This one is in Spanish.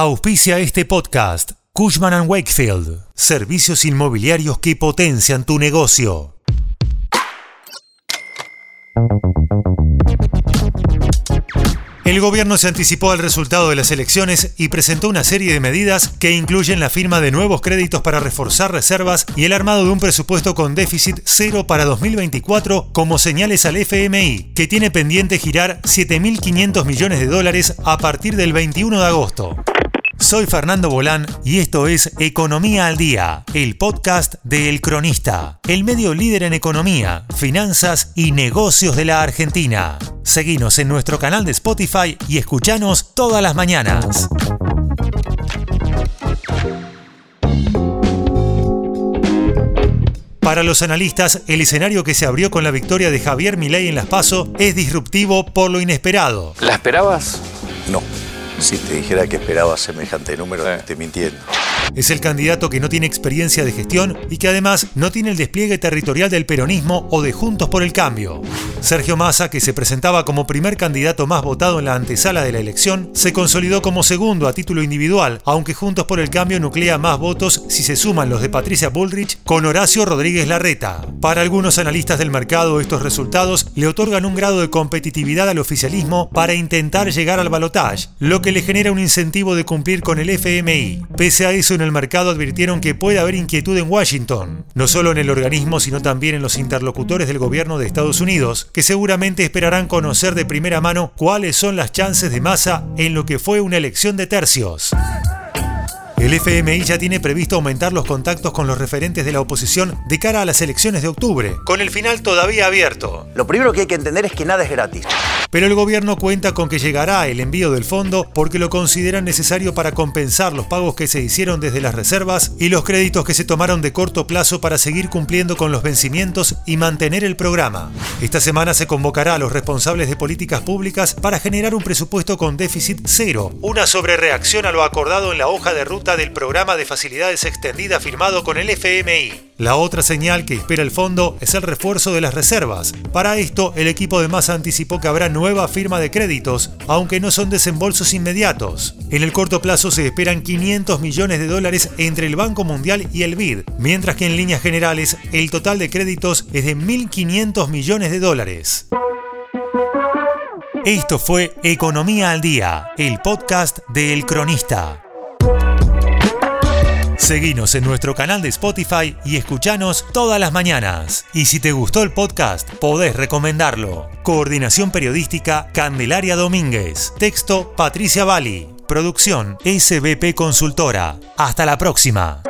Auspicia este podcast. Cushman ⁇ Wakefield. Servicios inmobiliarios que potencian tu negocio. El gobierno se anticipó al resultado de las elecciones y presentó una serie de medidas que incluyen la firma de nuevos créditos para reforzar reservas y el armado de un presupuesto con déficit cero para 2024 como señales al FMI, que tiene pendiente girar 7.500 millones de dólares a partir del 21 de agosto. Soy Fernando Bolán y esto es Economía al Día, el podcast de El Cronista, el medio líder en economía, finanzas y negocios de la Argentina. Seguinos en nuestro canal de Spotify y escuchanos todas las mañanas. Para los analistas, el escenario que se abrió con la victoria de Javier Milei en Las Paso es disruptivo por lo inesperado. ¿La esperabas? No. Si te dijera que esperaba semejante número, te estoy mintiendo. Es el candidato que no tiene experiencia de gestión y que además no tiene el despliegue territorial del peronismo o de Juntos por el Cambio. Sergio Massa, que se presentaba como primer candidato más votado en la antesala de la elección, se consolidó como segundo a título individual, aunque Juntos por el Cambio nuclea más votos si se suman los de Patricia Bullrich con Horacio Rodríguez Larreta. Para algunos analistas del mercado, estos resultados le otorgan un grado de competitividad al oficialismo para intentar llegar al balotaje, lo que le genera un incentivo de cumplir con el FMI. Pese a eso, en el mercado advirtieron que puede haber inquietud en Washington, no solo en el organismo, sino también en los interlocutores del gobierno de Estados Unidos, que seguramente esperarán conocer de primera mano cuáles son las chances de masa en lo que fue una elección de tercios. El FMI ya tiene previsto aumentar los contactos con los referentes de la oposición de cara a las elecciones de octubre, con el final todavía abierto. Lo primero que hay que entender es que nada es gratis. Pero el gobierno cuenta con que llegará el envío del fondo porque lo consideran necesario para compensar los pagos que se hicieron desde las reservas y los créditos que se tomaron de corto plazo para seguir cumpliendo con los vencimientos y mantener el programa. Esta semana se convocará a los responsables de políticas públicas para generar un presupuesto con déficit cero, una sobrereacción a lo acordado en la hoja de ruta del programa de facilidades extendida firmado con el FMI. La otra señal que espera el fondo es el refuerzo de las reservas. Para esto, el equipo de Massa anticipó que habrá nueva firma de créditos, aunque no son desembolsos inmediatos. En el corto plazo se esperan 500 millones de dólares entre el Banco Mundial y el BID, mientras que en líneas generales el total de créditos es de 1.500 millones de dólares. Esto fue Economía al Día, el podcast de El Cronista. Seguinos en nuestro canal de Spotify y escuchanos todas las mañanas. Y si te gustó el podcast, podés recomendarlo. Coordinación Periodística Candelaria Domínguez. Texto Patricia Bali. Producción SBP Consultora. Hasta la próxima.